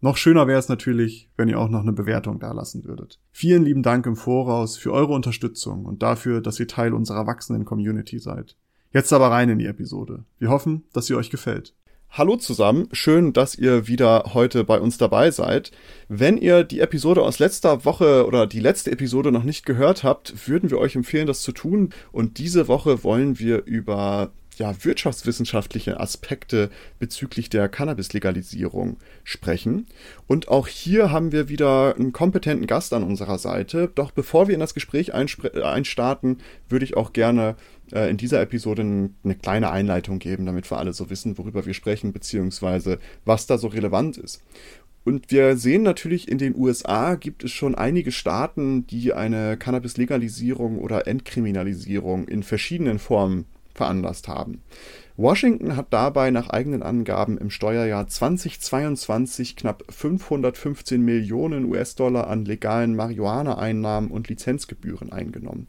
Noch schöner wäre es natürlich, wenn ihr auch noch eine Bewertung dalassen würdet. Vielen lieben Dank im Voraus für eure Unterstützung und dafür, dass ihr Teil unserer wachsenden Community seid. Jetzt aber rein in die Episode. Wir hoffen, dass sie euch gefällt. Hallo zusammen, schön, dass ihr wieder heute bei uns dabei seid. Wenn ihr die Episode aus letzter Woche oder die letzte Episode noch nicht gehört habt, würden wir euch empfehlen, das zu tun. Und diese Woche wollen wir über ja, wirtschaftswissenschaftliche Aspekte bezüglich der Cannabis-Legalisierung sprechen. Und auch hier haben wir wieder einen kompetenten Gast an unserer Seite. Doch bevor wir in das Gespräch einstarten, würde ich auch gerne äh, in dieser Episode eine kleine Einleitung geben, damit wir alle so wissen, worüber wir sprechen, beziehungsweise was da so relevant ist. Und wir sehen natürlich, in den USA gibt es schon einige Staaten, die eine Cannabis-Legalisierung oder Entkriminalisierung in verschiedenen Formen veranlasst haben. Washington hat dabei nach eigenen Angaben im Steuerjahr 2022 knapp 515 Millionen US-Dollar an legalen Marihuana-Einnahmen und Lizenzgebühren eingenommen.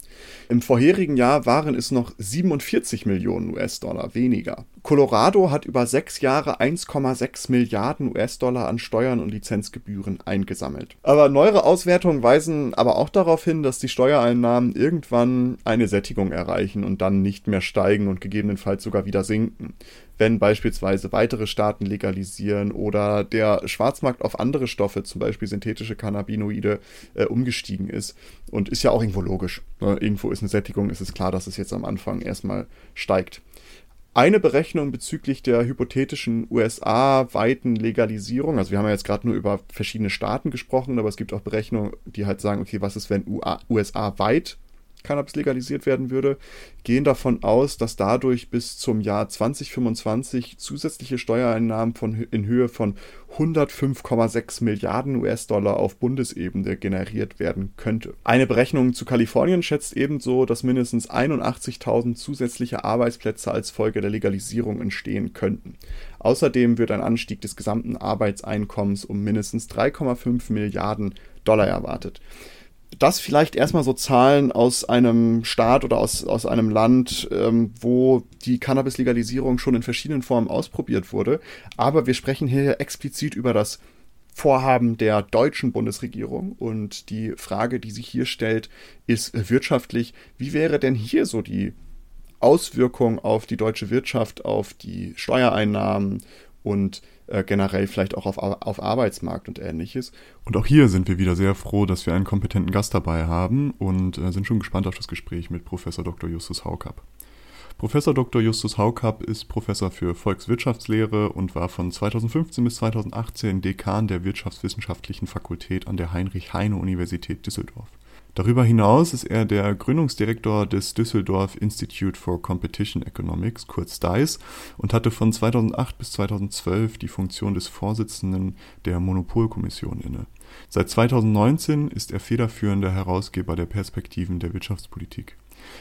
Im vorherigen Jahr waren es noch 47 Millionen US-Dollar weniger. Colorado hat über sechs Jahre 1,6 Milliarden US-Dollar an Steuern und Lizenzgebühren eingesammelt. Aber neuere Auswertungen weisen aber auch darauf hin, dass die Steuereinnahmen irgendwann eine Sättigung erreichen und dann nicht mehr steigen und gegebenenfalls sogar wieder sinken wenn beispielsweise weitere Staaten legalisieren oder der Schwarzmarkt auf andere Stoffe, zum Beispiel synthetische Cannabinoide, äh, umgestiegen ist. Und ist ja auch irgendwo logisch. Ne? Irgendwo ist eine Sättigung, ist es klar, dass es jetzt am Anfang erstmal steigt. Eine Berechnung bezüglich der hypothetischen USA-weiten Legalisierung, also wir haben ja jetzt gerade nur über verschiedene Staaten gesprochen, aber es gibt auch Berechnungen, die halt sagen, okay, was ist, wenn USA-weit Cannabis legalisiert werden würde, gehen davon aus, dass dadurch bis zum Jahr 2025 zusätzliche Steuereinnahmen von, in Höhe von 105,6 Milliarden US-Dollar auf Bundesebene generiert werden könnte. Eine Berechnung zu Kalifornien schätzt ebenso, dass mindestens 81.000 zusätzliche Arbeitsplätze als Folge der Legalisierung entstehen könnten. Außerdem wird ein Anstieg des gesamten Arbeitseinkommens um mindestens 3,5 Milliarden Dollar erwartet das vielleicht erstmal so Zahlen aus einem Staat oder aus, aus einem Land, ähm, wo die Cannabis-Legalisierung schon in verschiedenen Formen ausprobiert wurde. Aber wir sprechen hier explizit über das Vorhaben der deutschen Bundesregierung. Und die Frage, die sich hier stellt, ist wirtschaftlich, wie wäre denn hier so die Auswirkung auf die deutsche Wirtschaft, auf die Steuereinnahmen und äh, generell vielleicht auch auf, auf Arbeitsmarkt und ähnliches. Und auch hier sind wir wieder sehr froh, dass wir einen kompetenten Gast dabei haben und äh, sind schon gespannt auf das Gespräch mit Professor Dr. Justus Haukapp. Professor Dr. Justus Haukapp ist Professor für Volkswirtschaftslehre und war von 2015 bis 2018 Dekan der Wirtschaftswissenschaftlichen Fakultät an der Heinrich-Heine-Universität Düsseldorf. Darüber hinaus ist er der Gründungsdirektor des Düsseldorf Institute for Competition Economics, kurz DICE, und hatte von 2008 bis 2012 die Funktion des Vorsitzenden der Monopolkommission inne. Seit 2019 ist er federführender Herausgeber der Perspektiven der Wirtschaftspolitik.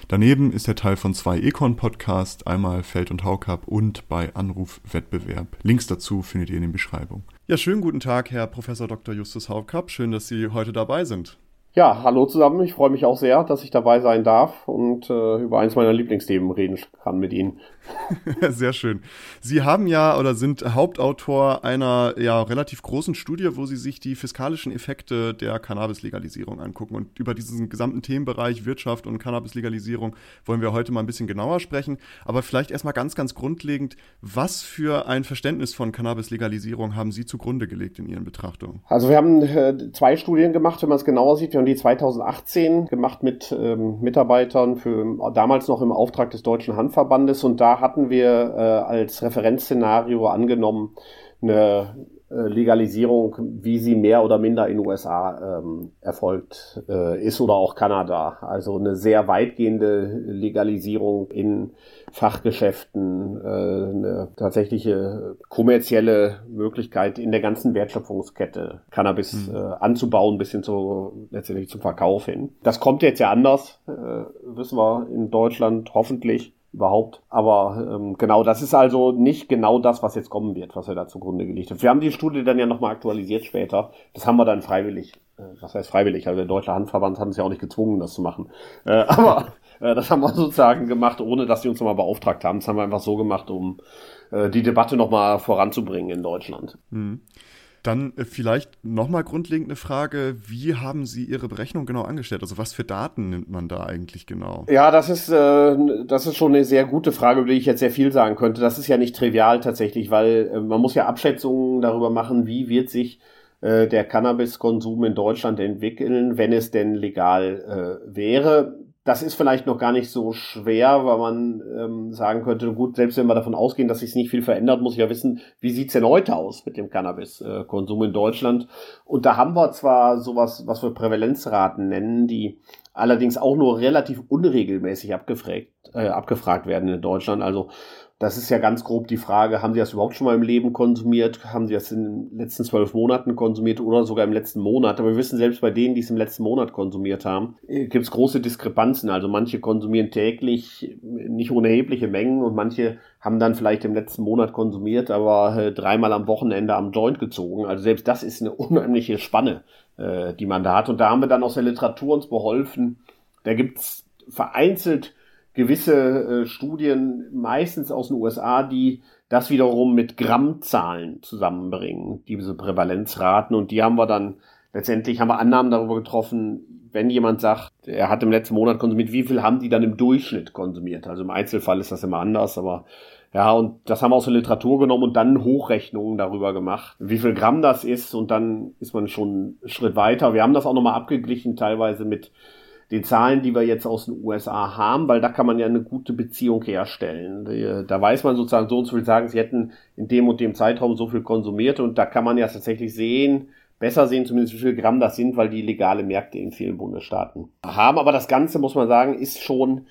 Daneben ist er Teil von zwei Econ-Podcasts, einmal Feld und Haukapp und bei Anruf Wettbewerb. Links dazu findet ihr in den Beschreibungen. Ja, schönen guten Tag, Herr Professor Dr. Justus Haukapp. Schön, dass Sie heute dabei sind. Ja, hallo zusammen. Ich freue mich auch sehr, dass ich dabei sein darf und äh, über eins meiner Lieblingsthemen reden kann mit Ihnen. Sehr schön. Sie haben ja oder sind Hauptautor einer ja relativ großen Studie, wo Sie sich die fiskalischen Effekte der Cannabis-Legalisierung angucken. Und über diesen gesamten Themenbereich Wirtschaft und Cannabis-Legalisierung wollen wir heute mal ein bisschen genauer sprechen. Aber vielleicht erstmal ganz, ganz grundlegend, was für ein Verständnis von Cannabis-Legalisierung haben Sie zugrunde gelegt in Ihren Betrachtungen? Also wir haben äh, zwei Studien gemacht, wenn man es genauer sieht. Wir haben die 2018 gemacht mit ähm, Mitarbeitern für damals noch im Auftrag des Deutschen Handverbandes. Und da hatten wir äh, als Referenzszenario angenommen eine Legalisierung, wie sie mehr oder minder in den USA ähm, erfolgt äh, ist oder auch Kanada. Also eine sehr weitgehende Legalisierung in Fachgeschäften, äh, eine tatsächliche kommerzielle Möglichkeit in der ganzen Wertschöpfungskette Cannabis mhm. äh, anzubauen bis hin zu letztendlich zum Verkauf hin. Das kommt jetzt ja anders, äh, wissen wir in Deutschland hoffentlich überhaupt. Aber ähm, genau, das ist also nicht genau das, was jetzt kommen wird, was wir da zugrunde gelegt haben. Wir haben die Studie dann ja nochmal aktualisiert später. Das haben wir dann freiwillig. Äh, was heißt freiwillig? Also der Deutsche Handverband hat uns ja auch nicht gezwungen, das zu machen. Äh, aber äh, das haben wir sozusagen gemacht, ohne dass sie uns nochmal beauftragt haben. Das haben wir einfach so gemacht, um äh, die Debatte nochmal voranzubringen in Deutschland. Mhm. Dann äh, vielleicht nochmal grundlegend eine Frage, wie haben Sie Ihre Berechnung genau angestellt? Also was für Daten nimmt man da eigentlich genau? Ja, das ist, äh, das ist schon eine sehr gute Frage, über die ich jetzt sehr viel sagen könnte. Das ist ja nicht trivial tatsächlich, weil äh, man muss ja Abschätzungen darüber machen, wie wird sich äh, der Cannabiskonsum in Deutschland entwickeln, wenn es denn legal äh, wäre das ist vielleicht noch gar nicht so schwer, weil man ähm, sagen könnte, gut, selbst wenn wir davon ausgehen, dass sich nicht viel verändert, muss ich ja wissen, wie sieht's denn heute aus mit dem Cannabiskonsum in Deutschland? Und da haben wir zwar sowas, was wir Prävalenzraten nennen, die allerdings auch nur relativ unregelmäßig abgefragt, äh, abgefragt werden in Deutschland. Also das ist ja ganz grob die Frage, haben Sie das überhaupt schon mal im Leben konsumiert? Haben Sie das in den letzten zwölf Monaten konsumiert oder sogar im letzten Monat? Aber wir wissen, selbst bei denen, die es im letzten Monat konsumiert haben, äh, gibt es große Diskrepanzen. Also manche konsumieren täglich nicht unerhebliche Mengen und manche haben dann vielleicht im letzten Monat konsumiert, aber äh, dreimal am Wochenende am Joint gezogen. Also selbst das ist eine unheimliche Spanne, äh, die man da hat. Und da haben wir dann aus der Literatur uns beholfen. Da gibt's vereinzelt gewisse äh, Studien, meistens aus den USA, die das wiederum mit Grammzahlen zusammenbringen, diese Prävalenzraten. Und die haben wir dann, letztendlich haben wir Annahmen darüber getroffen, wenn jemand sagt, er hat im letzten Monat konsumiert, wie viel haben die dann im Durchschnitt konsumiert? Also im Einzelfall ist das immer anders, aber ja, und das haben wir aus der Literatur genommen und dann Hochrechnungen darüber gemacht, wie viel Gramm das ist und dann ist man schon einen Schritt weiter. Wir haben das auch nochmal abgeglichen, teilweise mit den Zahlen, die wir jetzt aus den USA haben, weil da kann man ja eine gute Beziehung herstellen. Da weiß man sozusagen so und so viel sagen, sie hätten in dem und dem Zeitraum so viel konsumiert und da kann man ja tatsächlich sehen, besser sehen zumindest wie viel Gramm das sind, weil die legale Märkte in vielen Bundesstaaten haben. Aber das Ganze, muss man sagen, ist schon,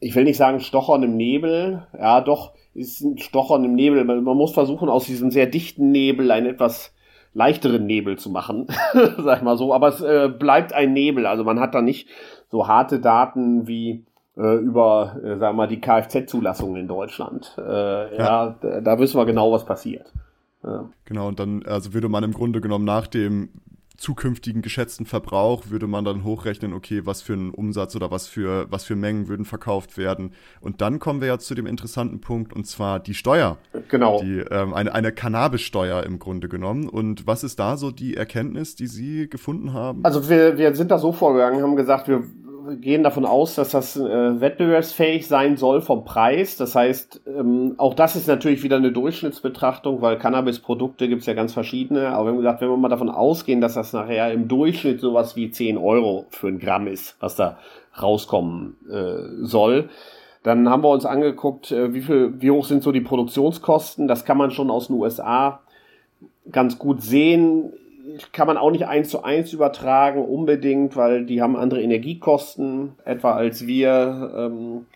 ich will nicht sagen Stochern im Nebel, ja doch, ist ein Stochern im Nebel. Man muss versuchen, aus diesem sehr dichten Nebel ein etwas leichteren Nebel zu machen, sag ich mal so. Aber es äh, bleibt ein Nebel. Also man hat da nicht so harte Daten wie äh, über, äh, sagen wir mal, die Kfz-Zulassung in Deutschland. Äh, ja, ja da wissen wir genau, was passiert. Ja. Genau, und dann also würde man im Grunde genommen nach dem zukünftigen geschätzten Verbrauch würde man dann hochrechnen, okay, was für einen Umsatz oder was für, was für Mengen würden verkauft werden. Und dann kommen wir ja zu dem interessanten Punkt, und zwar die Steuer. Genau. Die, ähm, eine, eine Cannabissteuer im Grunde genommen. Und was ist da so die Erkenntnis, die Sie gefunden haben? Also wir, wir sind da so vorgegangen, haben gesagt, wir gehen davon aus, dass das äh, wettbewerbsfähig sein soll vom Preis. Das heißt, ähm, auch das ist natürlich wieder eine Durchschnittsbetrachtung, weil Cannabis-Produkte gibt es ja ganz verschiedene. Aber wir haben gesagt, wenn wir mal davon ausgehen, dass das nachher im Durchschnitt sowas wie 10 Euro für ein Gramm ist, was da rauskommen äh, soll, dann haben wir uns angeguckt, äh, wie, viel, wie hoch sind so die Produktionskosten. Das kann man schon aus den USA ganz gut sehen kann man auch nicht eins zu eins übertragen, unbedingt, weil die haben andere Energiekosten, etwa als wir. Ähm,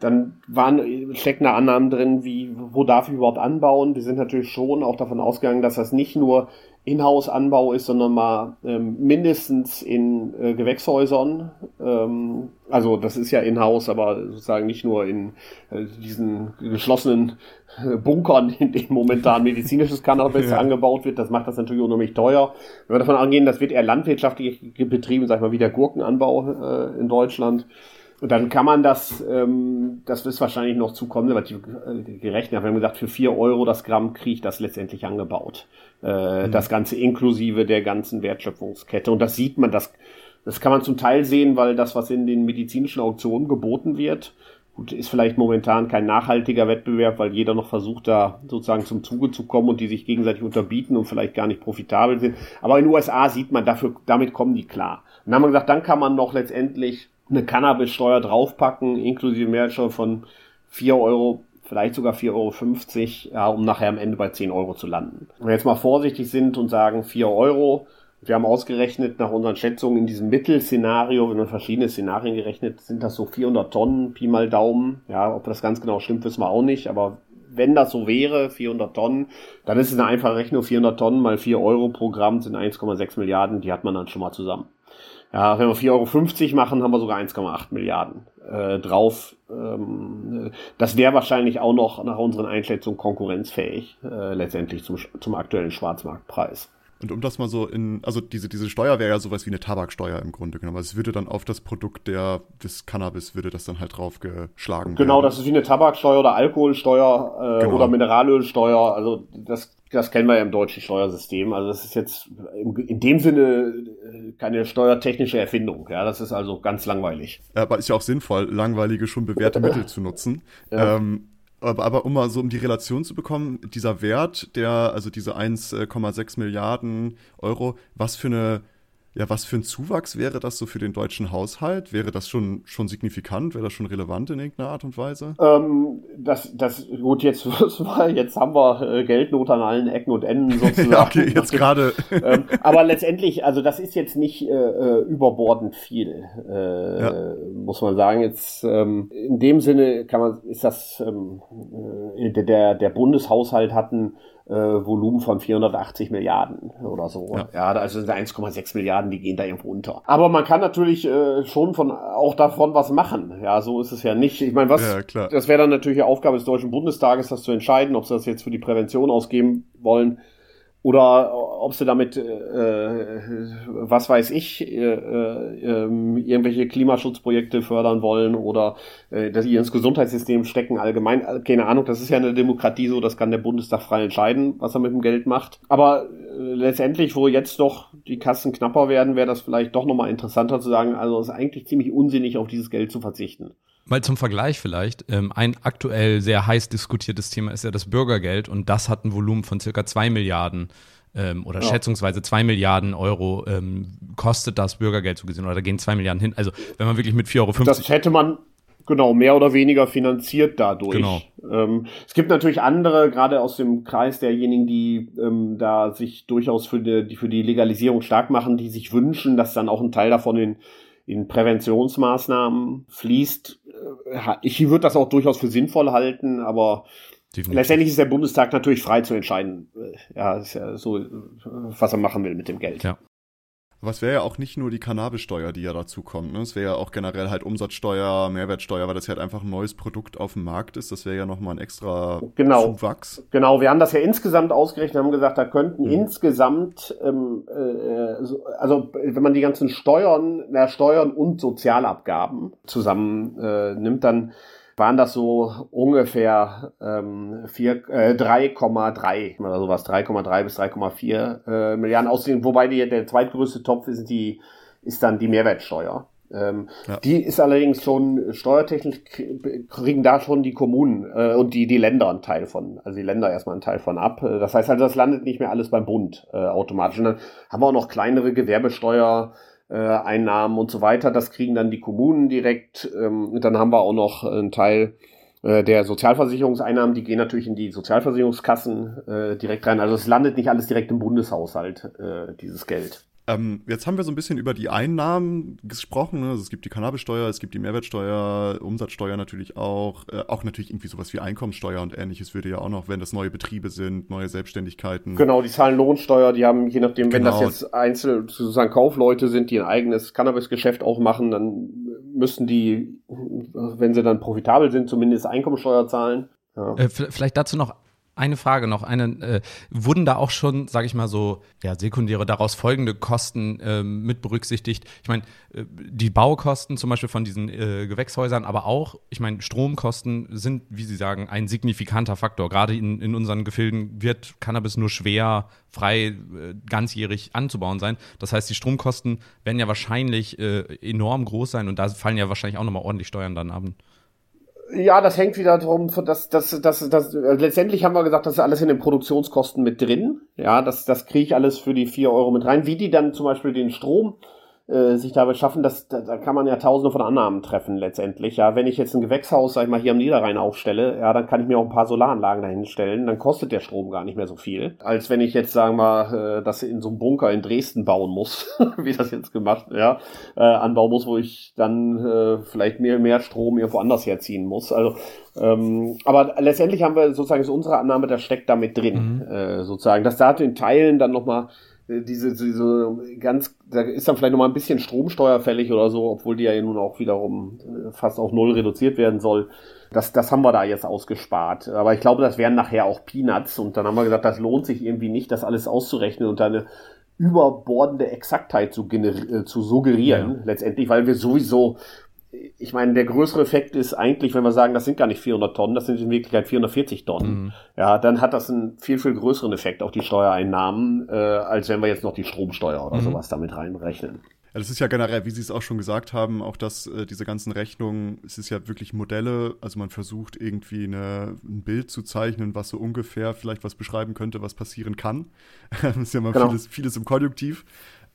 dann waren, stecken da Annahmen drin, wie, wo darf ich überhaupt anbauen? Wir sind natürlich schon auch davon ausgegangen, dass das nicht nur Inhouse-Anbau ist, sondern mal ähm, mindestens in äh, Gewächshäusern. Ähm, also das ist ja Inhouse, aber sozusagen nicht nur in äh, diesen geschlossenen äh, Bunkern, in denen momentan medizinisches Cannabis ja. angebaut wird. Das macht das natürlich unheimlich teuer. Wenn wir davon angehen, das wird eher landwirtschaftlich betrieben, sag ich mal, wie der Gurkenanbau äh, in Deutschland. Und dann kann man das, ähm, das ist wahrscheinlich noch zu konservativ äh, gerechnet. Wir haben gesagt, für vier Euro das Gramm kriege ich das letztendlich angebaut. Äh, mhm. Das Ganze inklusive der ganzen Wertschöpfungskette. Und das sieht man, das, das kann man zum Teil sehen, weil das, was in den medizinischen Auktionen geboten wird, gut, ist vielleicht momentan kein nachhaltiger Wettbewerb, weil jeder noch versucht, da sozusagen zum Zuge zu kommen und die sich gegenseitig unterbieten und vielleicht gar nicht profitabel sind. Aber in den USA sieht man, dafür, damit kommen die klar. Und dann haben wir gesagt, dann kann man noch letztendlich eine Cannabissteuer draufpacken, inklusive Mehrwertsteuer von 4,50 Euro vielleicht sogar 4,50 Euro, ja, um nachher am Ende bei 10 Euro zu landen. Wenn wir jetzt mal vorsichtig sind und sagen 4 Euro, wir haben ausgerechnet nach unseren Schätzungen in diesem Mittelszenario, wenn wir verschiedene Szenarien gerechnet, sind das so 400 Tonnen, Pi mal Daumen. Ja, ob das ganz genau stimmt, wissen wir auch nicht, aber wenn das so wäre, 400 Tonnen, dann ist es eine einfache Rechnung, 400 Tonnen mal 4 Euro pro Gramm sind 1,6 Milliarden, die hat man dann schon mal zusammen. Ja, wenn wir 4,50 Euro machen, haben wir sogar 1,8 Milliarden äh, drauf. Ähm, das wäre wahrscheinlich auch noch nach unseren Einschätzungen konkurrenzfähig, äh, letztendlich zum, zum aktuellen Schwarzmarktpreis. Und um das mal so in, also diese, diese Steuer wäre ja sowas wie eine Tabaksteuer im Grunde genommen. Also es würde dann auf das Produkt der, des Cannabis würde das dann halt draufgeschlagen Genau, werden. das ist wie eine Tabaksteuer oder Alkoholsteuer äh, genau. oder Mineralölsteuer. Also das, das kennen wir ja im deutschen Steuersystem. Also das ist jetzt in, dem Sinne äh, keine steuertechnische Erfindung. Ja, das ist also ganz langweilig. Aber ist ja auch sinnvoll, langweilige, schon bewährte Mittel zu nutzen. Ja. Ähm, aber, aber um mal so um die Relation zu bekommen, dieser Wert, der, also diese 1,6 Milliarden Euro, was für eine ja, was für ein Zuwachs wäre das so für den deutschen Haushalt? Wäre das schon, schon signifikant? Wäre das schon relevant in irgendeiner Art und Weise? Ähm, das, das, gut, jetzt, jetzt haben wir äh, Geldnot an allen Ecken und Enden sozusagen. ja, okay, jetzt gerade. ähm, aber letztendlich, also das ist jetzt nicht äh, äh, überbordend viel, äh, ja. muss man sagen. Jetzt, ähm, in dem Sinne kann man, ist das, ähm, äh, der, der Bundeshaushalt hatten äh, Volumen von 480 Milliarden oder so. Ja, ja also 1,6 Milliarden, die gehen da irgendwo unter. Aber man kann natürlich äh, schon von auch davon was machen. Ja, so ist es ja nicht. Ich meine, was ja, das wäre dann natürlich die Aufgabe des Deutschen Bundestages, das zu entscheiden, ob sie das jetzt für die Prävention ausgeben wollen oder ob sie damit, äh, was weiß ich, äh, äh, irgendwelche Klimaschutzprojekte fördern wollen oder äh, dass sie ins Gesundheitssystem stecken, allgemein, keine Ahnung, das ist ja eine Demokratie so, das kann der Bundestag frei entscheiden, was er mit dem Geld macht. Aber äh, letztendlich, wo jetzt doch die Kassen knapper werden, wäre das vielleicht doch nochmal interessanter zu sagen, also es ist eigentlich ziemlich unsinnig, auf dieses Geld zu verzichten. Mal zum Vergleich vielleicht. Ähm, ein aktuell sehr heiß diskutiertes Thema ist ja das Bürgergeld und das hat ein Volumen von circa zwei Milliarden ähm, oder ja. schätzungsweise zwei Milliarden Euro ähm, kostet das Bürgergeld so gesehen oder da gehen zwei Milliarden hin. Also wenn man wirklich mit 4,50 Euro. Das hätte man genau mehr oder weniger finanziert dadurch. Genau. Ähm, es gibt natürlich andere, gerade aus dem Kreis derjenigen, die ähm, da sich durchaus für die, die, für die Legalisierung stark machen, die sich wünschen, dass dann auch ein Teil davon in in Präventionsmaßnahmen fließt. Äh, ich würde das auch durchaus für sinnvoll halten, aber Definitiv. letztendlich ist der Bundestag natürlich frei zu entscheiden, äh, ja, ist ja so, was er machen will mit dem Geld. Ja. Aber es wäre ja auch nicht nur die Cannabissteuer, die ja dazu kommt. Ne? Es wäre ja auch generell halt Umsatzsteuer, Mehrwertsteuer, weil das ja halt einfach ein neues Produkt auf dem Markt ist. Das wäre ja nochmal ein extra genau. Zuwachs. Genau, wir haben das ja insgesamt ausgerechnet, haben gesagt, da könnten mhm. insgesamt, ähm, äh, also wenn man die ganzen Steuern, na, Steuern und Sozialabgaben zusammen äh, nimmt, dann waren das so ungefähr ähm, äh, 3,3 oder sowas, 3,3 bis 3,4 äh, Milliarden aussehen, wobei die, der zweitgrößte Topf ist, die, ist dann die Mehrwertsteuer. Ähm, ja. Die ist allerdings schon steuertechnisch kriegen da schon die Kommunen äh, und die, die Länder einen Teil von, also die Länder erstmal einen Teil von ab. Äh, das heißt also, das landet nicht mehr alles beim Bund äh, automatisch. Und dann haben wir auch noch kleinere Gewerbesteuer, äh, Einnahmen und so weiter. Das kriegen dann die Kommunen direkt. Ähm, dann haben wir auch noch einen Teil äh, der Sozialversicherungseinnahmen, die gehen natürlich in die Sozialversicherungskassen äh, direkt rein. Also es landet nicht alles direkt im Bundeshaushalt, äh, dieses Geld. Ähm, jetzt haben wir so ein bisschen über die Einnahmen gesprochen. Ne? Also es gibt die Cannabissteuer, es gibt die Mehrwertsteuer, Umsatzsteuer natürlich auch. Äh, auch natürlich irgendwie sowas wie Einkommenssteuer und ähnliches würde ja auch noch, wenn das neue Betriebe sind, neue Selbstständigkeiten. Genau, die zahlen Lohnsteuer, die haben, je nachdem, wenn das genau. jetzt einzelne sozusagen Kaufleute sind, die ein eigenes Cannabisgeschäft auch machen, dann müssen die, wenn sie dann profitabel sind, zumindest Einkommenssteuer zahlen. Ja. Äh, vielleicht dazu noch eine Frage noch. Eine, äh, wurden da auch schon, sage ich mal so, ja, sekundäre, daraus folgende Kosten äh, mit berücksichtigt? Ich meine, äh, die Baukosten zum Beispiel von diesen äh, Gewächshäusern, aber auch, ich meine, Stromkosten sind, wie Sie sagen, ein signifikanter Faktor. Gerade in, in unseren Gefilden wird Cannabis nur schwer, frei, äh, ganzjährig anzubauen sein. Das heißt, die Stromkosten werden ja wahrscheinlich äh, enorm groß sein und da fallen ja wahrscheinlich auch nochmal ordentlich Steuern dann ab. Ja, das hängt wieder darum, dass, dass, dass, dass letztendlich haben wir gesagt, das ist alles in den Produktionskosten mit drin. Ja, das, das kriege ich alles für die vier Euro mit rein. Wie die dann zum Beispiel den Strom äh, sich dabei schaffen, dass da, da kann man ja tausende von Annahmen treffen letztendlich. Ja, wenn ich jetzt ein Gewächshaus, sag ich mal, hier am Niederrhein aufstelle, ja, dann kann ich mir auch ein paar Solaranlagen dahin stellen, dann kostet der Strom gar nicht mehr so viel, als wenn ich jetzt, sagen wir mal, äh, das in so einem Bunker in Dresden bauen muss, wie das jetzt gemacht, ja, äh, anbauen muss, wo ich dann äh, vielleicht mehr, mehr Strom irgendwo anders herziehen muss. Also ähm, aber letztendlich haben wir sozusagen ist unsere Annahme, das steckt damit drin, mhm. äh, sozusagen. Dass da in Teilen dann nochmal diese, diese ganz, da ist dann vielleicht nochmal ein bisschen Stromsteuer fällig oder so, obwohl die ja nun auch wiederum äh, fast auf null reduziert werden soll. Das, das haben wir da jetzt ausgespart. Aber ich glaube, das wären nachher auch Peanuts. Und dann haben wir gesagt, das lohnt sich irgendwie nicht, das alles auszurechnen und eine überbordende Exaktheit zu, äh, zu suggerieren, ja. letztendlich, weil wir sowieso ich meine, der größere Effekt ist eigentlich, wenn wir sagen, das sind gar nicht 400 Tonnen, das sind in Wirklichkeit 440 Tonnen. Mhm. Ja, dann hat das einen viel, viel größeren Effekt auf die Steuereinnahmen, äh, als wenn wir jetzt noch die Stromsteuer oder mhm. sowas damit reinrechnen. Ja, das ist ja generell, wie Sie es auch schon gesagt haben, auch dass äh, diese ganzen Rechnungen, es ist ja wirklich Modelle, also man versucht irgendwie eine, ein Bild zu zeichnen, was so ungefähr vielleicht was beschreiben könnte, was passieren kann. das ist ja mal genau. vieles, vieles im Konjunktiv.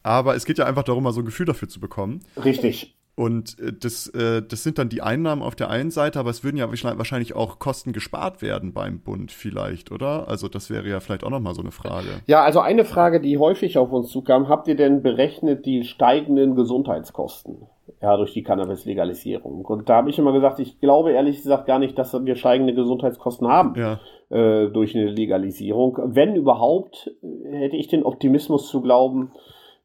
Aber es geht ja einfach darum, mal so ein Gefühl dafür zu bekommen. Richtig. Und äh, das, äh, das sind dann die Einnahmen auf der einen Seite, aber es würden ja wahrscheinlich auch Kosten gespart werden beim Bund vielleicht, oder? Also das wäre ja vielleicht auch nochmal so eine Frage. Ja, also eine Frage, die häufig auf uns zukam, habt ihr denn berechnet die steigenden Gesundheitskosten? Ja, durch die Cannabis-Legalisierung. Und da habe ich immer gesagt, ich glaube ehrlich gesagt gar nicht, dass wir steigende Gesundheitskosten haben ja. äh, durch eine Legalisierung. Wenn überhaupt, hätte ich den Optimismus zu glauben,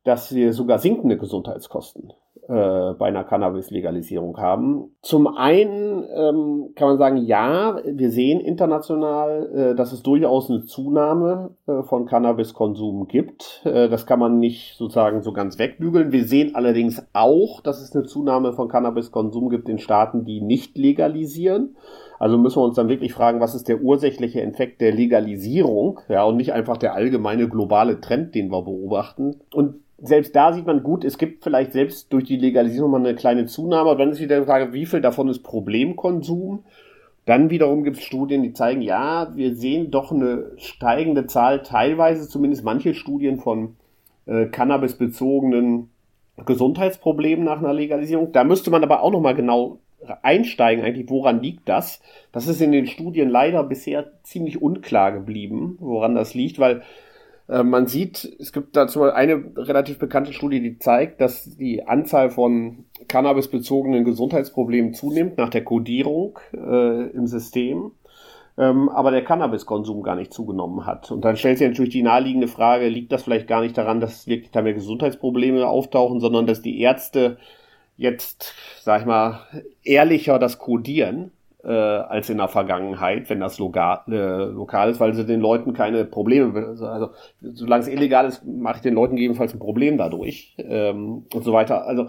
dass wir sogar sinkende Gesundheitskosten äh, bei einer Cannabis-Legalisierung haben. Zum einen ähm, kann man sagen, ja, wir sehen international, äh, dass es durchaus eine Zunahme äh, von Cannabiskonsum gibt. Äh, das kann man nicht sozusagen so ganz wegbügeln. Wir sehen allerdings auch, dass es eine Zunahme von Cannabiskonsum gibt in Staaten, die nicht legalisieren. Also müssen wir uns dann wirklich fragen, was ist der ursächliche Effekt der Legalisierung, ja, und nicht einfach der allgemeine globale Trend, den wir beobachten. Und selbst da sieht man gut, es gibt vielleicht selbst durch die Legalisierung mal eine kleine Zunahme, aber dann ist wieder die Frage, wie viel davon ist Problemkonsum? Dann wiederum gibt es Studien, die zeigen, ja, wir sehen doch eine steigende Zahl, teilweise zumindest manche Studien von äh, Cannabis-bezogenen Gesundheitsproblemen nach einer Legalisierung. Da müsste man aber auch nochmal genau einsteigen, eigentlich, woran liegt das? Das ist in den Studien leider bisher ziemlich unklar geblieben, woran das liegt, weil man sieht, es gibt dazu eine relativ bekannte Studie, die zeigt, dass die Anzahl von cannabisbezogenen Gesundheitsproblemen zunimmt nach der Kodierung äh, im System, ähm, aber der Cannabiskonsum gar nicht zugenommen hat. Und dann stellt sich natürlich die naheliegende Frage, liegt das vielleicht gar nicht daran, dass wirklich da mehr Gesundheitsprobleme auftauchen, sondern dass die Ärzte jetzt, sag ich mal, ehrlicher das kodieren äh, als in der Vergangenheit, wenn das lokal, äh, lokal ist, weil sie den Leuten keine Probleme, also solange es illegal ist, mache ich den Leuten gegebenenfalls ein Problem dadurch ähm, und so weiter. Also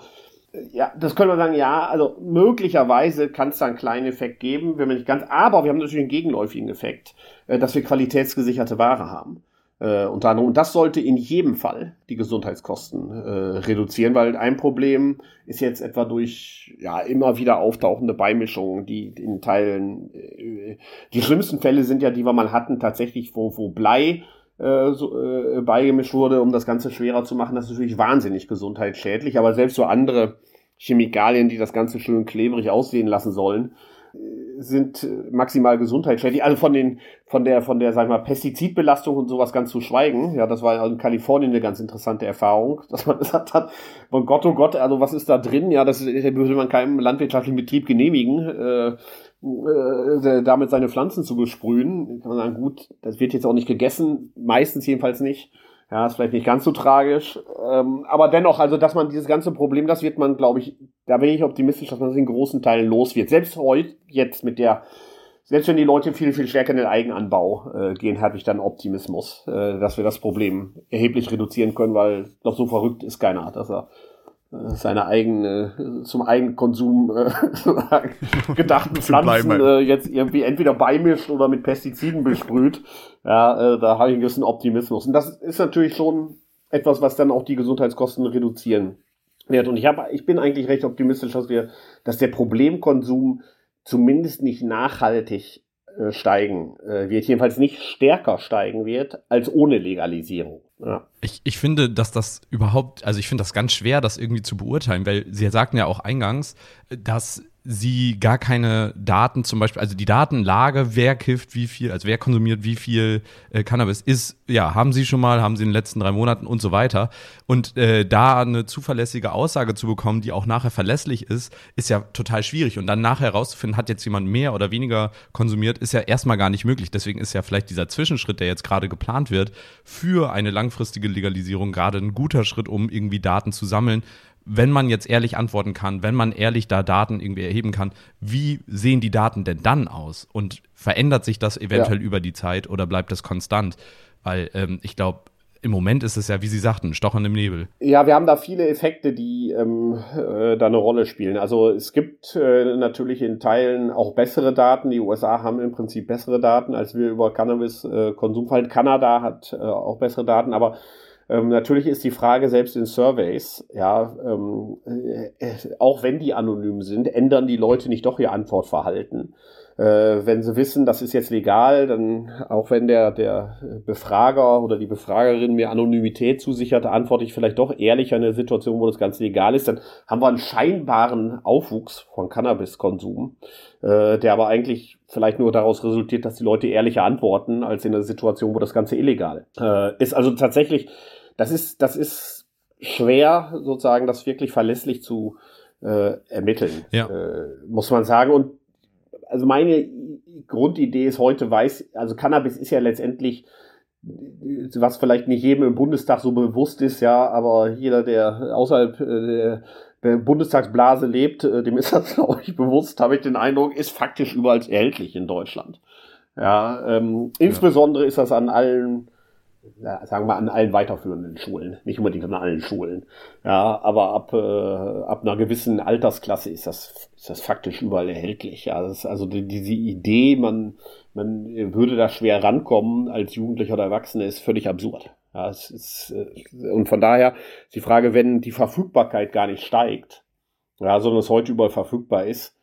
ja, das können wir sagen, ja, also möglicherweise kann es da einen kleinen Effekt geben, wenn man nicht ganz, aber wir haben natürlich einen gegenläufigen Effekt, äh, dass wir qualitätsgesicherte Ware haben. Äh, unter anderem. Und das sollte in jedem Fall die Gesundheitskosten äh, reduzieren, weil ein Problem ist jetzt etwa durch ja immer wieder auftauchende Beimischungen, die in Teilen äh, die schlimmsten Fälle sind ja, die wir mal hatten, tatsächlich, wo, wo Blei äh, so, äh, beigemischt wurde, um das Ganze schwerer zu machen. Das ist natürlich wahnsinnig gesundheitsschädlich, aber selbst so andere Chemikalien, die das Ganze schön klebrig aussehen lassen sollen, sind maximal gesundheitsschädlich. Also von den, von der, von der, sag ich mal, Pestizidbelastung und sowas ganz zu schweigen. Ja, das war in Kalifornien eine ganz interessante Erfahrung, dass man gesagt hat, oh Gott, oh Gott, also was ist da drin? Ja, das würde man keinem landwirtschaftlichen Betrieb genehmigen, äh, äh, damit seine Pflanzen zu besprühen. Kann man sagen, gut, das wird jetzt auch nicht gegessen, meistens jedenfalls nicht. Ja, ist vielleicht nicht ganz so tragisch. Ähm, aber dennoch, also, dass man dieses ganze Problem, das wird man, glaube ich, da bin ich optimistisch, dass man das in großen Teilen los wird. Selbst heute, jetzt mit der, selbst wenn die Leute viel, viel stärker in den Eigenanbau äh, gehen, habe ich dann Optimismus, äh, dass wir das Problem erheblich reduzieren können, weil doch so verrückt ist keiner, dass er seine eigene, zum eigenen Konsum äh, gedachten Pflanzen äh, jetzt irgendwie entweder beimischt oder mit Pestiziden besprüht. Ja, äh, da habe ich einen gewissen Optimismus. Und das ist natürlich schon etwas, was dann auch die Gesundheitskosten reduzieren wird. Und ich habe, ich bin eigentlich recht optimistisch, dass wir, dass der Problemkonsum zumindest nicht nachhaltig äh, steigen äh, wird, jedenfalls nicht stärker steigen wird als ohne Legalisierung. Ja. Ich, ich finde, dass das überhaupt, also ich finde das ganz schwer, das irgendwie zu beurteilen, weil Sie sagten ja auch eingangs, dass sie gar keine Daten zum Beispiel, also die Datenlage, wer kifft wie viel, also wer konsumiert wie viel äh, Cannabis ist, ja, haben sie schon mal, haben sie in den letzten drei Monaten und so weiter. Und äh, da eine zuverlässige Aussage zu bekommen, die auch nachher verlässlich ist, ist ja total schwierig. Und dann nachher herauszufinden, hat jetzt jemand mehr oder weniger konsumiert, ist ja erstmal gar nicht möglich. Deswegen ist ja vielleicht dieser Zwischenschritt, der jetzt gerade geplant wird, für eine langfristige Legalisierung gerade ein guter Schritt, um irgendwie Daten zu sammeln, wenn man jetzt ehrlich antworten kann, wenn man ehrlich da Daten irgendwie erheben kann, wie sehen die Daten denn dann aus? Und verändert sich das eventuell ja. über die Zeit oder bleibt das konstant? Weil ähm, ich glaube, im Moment ist es ja, wie Sie sagten, Stochern im Nebel. Ja, wir haben da viele Effekte, die ähm, äh, da eine Rolle spielen. Also es gibt äh, natürlich in Teilen auch bessere Daten. Die USA haben im Prinzip bessere Daten, als wir über Cannabis-Konsumverhalten. Äh, Kanada hat äh, auch bessere Daten, aber ähm, natürlich ist die Frage selbst in Surveys, ja, ähm, äh, auch wenn die anonym sind, ändern die Leute nicht doch ihr Antwortverhalten. Äh, wenn sie wissen, das ist jetzt legal, dann auch wenn der, der Befrager oder die Befragerin mir Anonymität zusichert, antworte ich vielleicht doch ehrlicher in der Situation, wo das Ganze legal ist, dann haben wir einen scheinbaren Aufwuchs von Cannabiskonsum, äh, der aber eigentlich vielleicht nur daraus resultiert, dass die Leute ehrlicher antworten, als in der Situation, wo das Ganze illegal äh, ist. Also tatsächlich das ist, das ist schwer, sozusagen, das wirklich verlässlich zu äh, ermitteln, ja. äh, muss man sagen. Und also meine Grundidee ist heute weiß, also Cannabis ist ja letztendlich was vielleicht nicht jedem im Bundestag so bewusst ist, ja, aber jeder, der außerhalb äh, der, der Bundestagsblase lebt, äh, dem ist das, glaube ich, bewusst, habe ich den Eindruck, ist faktisch überall erhältlich in Deutschland. Ja, ähm, ja. insbesondere ist das an allen sagen wir an allen weiterführenden Schulen, nicht unbedingt an allen Schulen. Ja, aber ab, äh, ab einer gewissen Altersklasse ist das, ist das faktisch überall erhältlich. Ja, also die, diese Idee, man, man würde da schwer rankommen als Jugendlicher oder Erwachsene, ist völlig absurd. Ja, es ist, äh, und von daher ist die Frage, wenn die Verfügbarkeit gar nicht steigt, ja, sondern es heute überall verfügbar ist,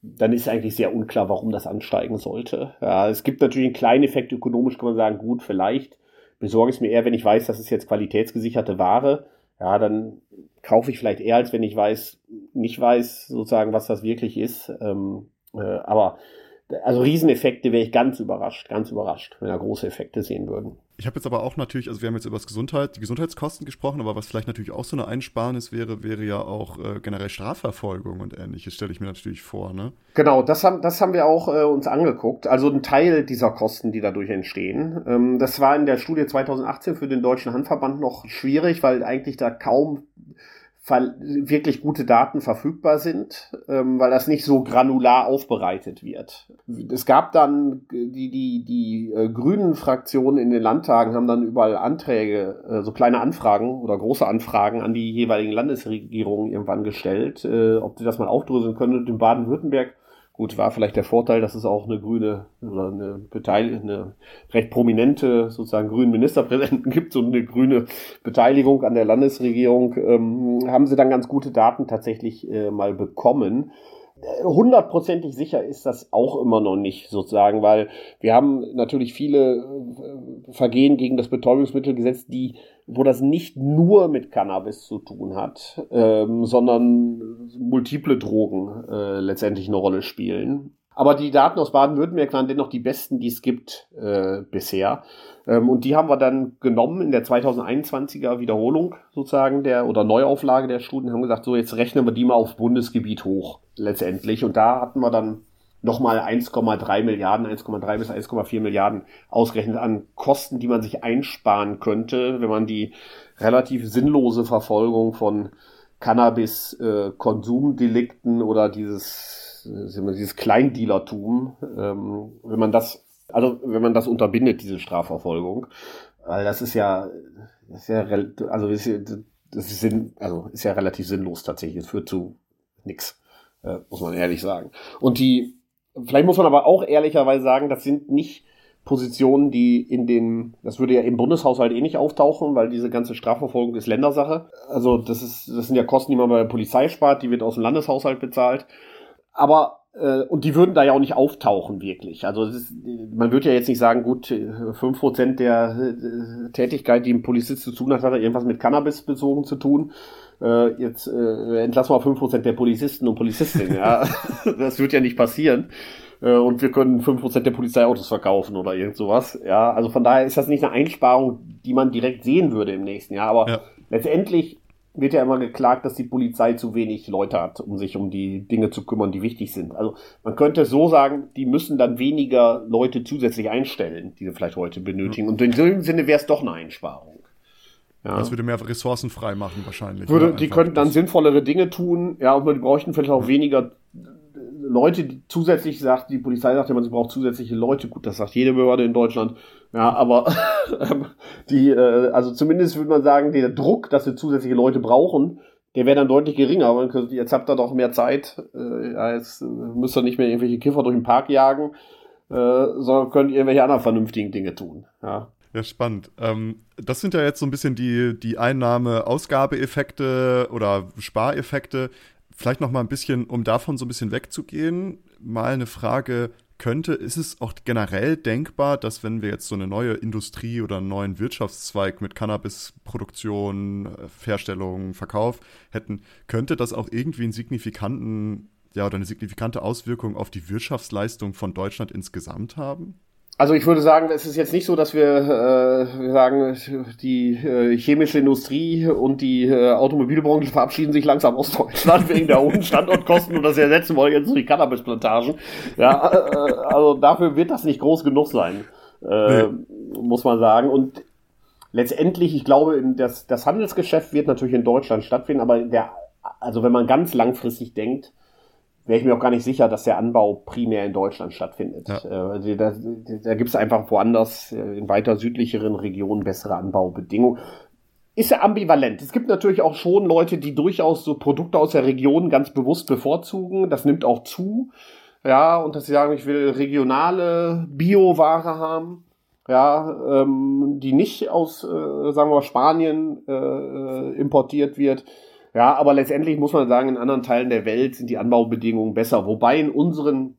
dann ist eigentlich sehr unklar, warum das ansteigen sollte. Ja, es gibt natürlich einen kleinen Effekt ökonomisch, kann man sagen, gut, vielleicht besorge es mir eher, wenn ich weiß, das ist jetzt qualitätsgesicherte Ware. Ja, dann kaufe ich vielleicht eher, als wenn ich weiß, nicht weiß, sozusagen, was das wirklich ist. Ähm, äh, aber also Rieseneffekte wäre ich ganz überrascht, ganz überrascht, wenn wir große Effekte sehen würden. Ich habe jetzt aber auch natürlich, also wir haben jetzt über das Gesundheit, die Gesundheitskosten gesprochen, aber was vielleicht natürlich auch so eine Einsparnis wäre, wäre ja auch äh, generell Strafverfolgung und ähnliches, stelle ich mir natürlich vor, ne? Genau, das haben, das haben wir auch äh, uns angeguckt. Also ein Teil dieser Kosten, die dadurch entstehen. Ähm, das war in der Studie 2018 für den Deutschen Handverband noch schwierig, weil eigentlich da kaum wirklich gute Daten verfügbar sind, ähm, weil das nicht so granular aufbereitet wird. Es gab dann die, die, die äh, grünen Fraktionen in den Landtagen haben dann überall Anträge, äh, so kleine Anfragen oder große Anfragen an die jeweiligen Landesregierungen irgendwann gestellt, äh, ob sie das mal aufdröseln können. Und in Baden-Württemberg Gut, war vielleicht der Vorteil, dass es auch eine grüne oder eine, Beteil eine recht prominente sozusagen grünen Ministerpräsidenten gibt und eine grüne Beteiligung an der Landesregierung, ähm, haben sie dann ganz gute Daten tatsächlich äh, mal bekommen hundertprozentig sicher ist das auch immer noch nicht sozusagen, weil wir haben natürlich viele äh, Vergehen gegen das Betäubungsmittelgesetz, die, wo das nicht nur mit Cannabis zu tun hat, ähm, sondern multiple Drogen äh, letztendlich eine Rolle spielen. Aber die Daten aus Baden-Württemberg waren dennoch die besten, die es gibt äh, bisher. Ähm, und die haben wir dann genommen in der 2021er Wiederholung sozusagen der oder Neuauflage der Studien, haben gesagt, so jetzt rechnen wir die mal auf Bundesgebiet hoch letztendlich. Und da hatten wir dann nochmal 1,3 Milliarden, 1,3 bis 1,4 Milliarden ausgerechnet an Kosten, die man sich einsparen könnte, wenn man die relativ sinnlose Verfolgung von Cannabis-Konsumdelikten äh, oder dieses dieses Kleindealertum, ähm, wenn man das, also wenn man das unterbindet, diese Strafverfolgung, weil das ist ja, das ist ja, also ist das ist also ist ja relativ sinnlos tatsächlich. Es führt zu nix, äh, muss man ehrlich sagen. Und die, vielleicht muss man aber auch ehrlicherweise sagen, das sind nicht Positionen, die in den, das würde ja im Bundeshaushalt eh nicht auftauchen, weil diese ganze Strafverfolgung ist Ländersache. Also das ist, das sind ja Kosten, die man bei der Polizei spart, die wird aus dem Landeshaushalt bezahlt. Aber äh, und die würden da ja auch nicht auftauchen, wirklich. Also ist, man würde ja jetzt nicht sagen, gut, fünf Prozent der äh, Tätigkeit, die ein Polizist zu tun hat, hat irgendwas mit Cannabis bezogen zu tun. Äh, jetzt äh, entlassen wir fünf Prozent der Polizisten und Polizistinnen. ja. das wird ja nicht passieren. Äh, und wir können fünf Prozent der Polizeiautos verkaufen oder irgend sowas. Ja, also von daher ist das nicht eine Einsparung, die man direkt sehen würde im nächsten Jahr. Aber ja. letztendlich wird ja immer geklagt, dass die Polizei zu wenig Leute hat, um sich um die Dinge zu kümmern, die wichtig sind. Also man könnte so sagen, die müssen dann weniger Leute zusätzlich einstellen, die sie vielleicht heute benötigen. Und in dem Sinne wäre es doch eine Einsparung. Ja. Das würde mehr Ressourcen frei machen wahrscheinlich. Würde, die könnten dann sinnvollere Dinge tun, ja, und die bräuchten vielleicht auch weniger Leute, die zusätzlich sagt, die Polizei sagt immer, sie braucht zusätzliche Leute. Gut, das sagt jede Behörde in Deutschland. Ja, aber die, äh, also zumindest würde man sagen, der Druck, dass wir zusätzliche Leute brauchen, der wäre dann deutlich geringer. Jetzt habt ihr doch mehr Zeit. Äh, jetzt müsst ihr nicht mehr irgendwelche Kiffer durch den Park jagen, äh, sondern könnt irgendwelche anderen vernünftigen Dinge tun. Ja. Ja, spannend. Ähm, das sind ja jetzt so ein bisschen die, die Einnahme-Ausgabeeffekte oder Spareffekte. Vielleicht noch mal ein bisschen, um davon so ein bisschen wegzugehen, mal eine Frage, könnte, ist es auch generell denkbar, dass wenn wir jetzt so eine neue Industrie oder einen neuen Wirtschaftszweig mit Cannabisproduktion, äh, Herstellung, Verkauf hätten, könnte das auch irgendwie einen signifikanten, ja, oder eine signifikante Auswirkung auf die Wirtschaftsleistung von Deutschland insgesamt haben? Also ich würde sagen, es ist jetzt nicht so, dass wir äh, sagen, die äh, chemische Industrie und die äh, Automobilbranche verabschieden sich langsam aus Deutschland wegen der hohen Standortkosten und das ersetzen wollen jetzt durch Cannabisplantagen. Ja, äh, also dafür wird das nicht groß genug sein, äh, nee. muss man sagen. Und letztendlich, ich glaube, das, das Handelsgeschäft wird natürlich in Deutschland stattfinden, aber der, also wenn man ganz langfristig denkt, wäre ich mir auch gar nicht sicher, dass der Anbau primär in Deutschland stattfindet. Ja. Äh, da da gibt es einfach woanders äh, in weiter südlicheren Regionen bessere Anbaubedingungen. Ist ja ambivalent. Es gibt natürlich auch schon Leute, die durchaus so Produkte aus der Region ganz bewusst bevorzugen. Das nimmt auch zu. Ja, und dass sie sagen, ich will regionale Bioware haben ja, ähm, die nicht aus, äh, sagen wir, Spanien äh, äh importiert wird. Ja, aber letztendlich muss man sagen, in anderen Teilen der Welt sind die Anbaubedingungen besser. Wobei in unseren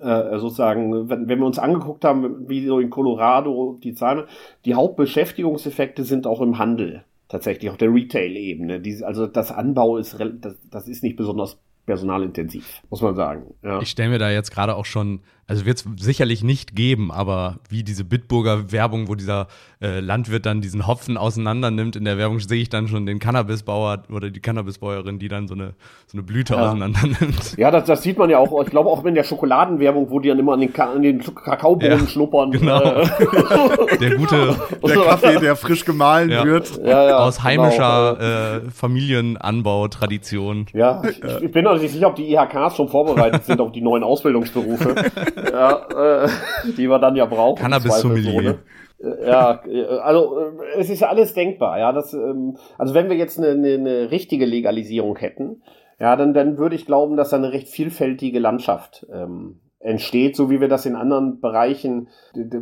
äh, sozusagen, wenn, wenn wir uns angeguckt haben, wie so in Colorado die Zahlen, die Hauptbeschäftigungseffekte sind auch im Handel tatsächlich, auf der Retail-Ebene. Also das Anbau ist, das, das ist nicht besonders personalintensiv, muss man sagen. Ja. Ich stelle mir da jetzt gerade auch schon, also wird es sicherlich nicht geben, aber wie diese Bitburger Werbung, wo dieser äh, Landwirt dann diesen Hopfen auseinander nimmt, in der Werbung sehe ich dann schon den Cannabisbauer oder die Cannabisbäuerin, die dann so eine, so eine Blüte ja. auseinander nimmt. Ja, das, das sieht man ja auch, ich glaube auch in der Schokoladenwerbung, wo die dann immer an den, Ka an den Kakaobohnen ja, schnuppern. Genau. Äh. der gute, der Kaffee, der frisch gemahlen ja. wird. Aus heimischer genau. äh, Familienanbau-Tradition. Ja, ich, ich bin noch nicht sicher, ob die IHKs schon vorbereitet sind auf die neuen Ausbildungsberufe. Ja, äh, die wir dann ja brauchen. Cannabis-Sommelier. Äh, ja, äh, also äh, es ist ja alles denkbar, ja. Das, ähm, also wenn wir jetzt eine, eine, eine richtige Legalisierung hätten, ja, dann, dann würde ich glauben, dass da eine recht vielfältige Landschaft ähm, entsteht, so wie wir das in anderen Bereichen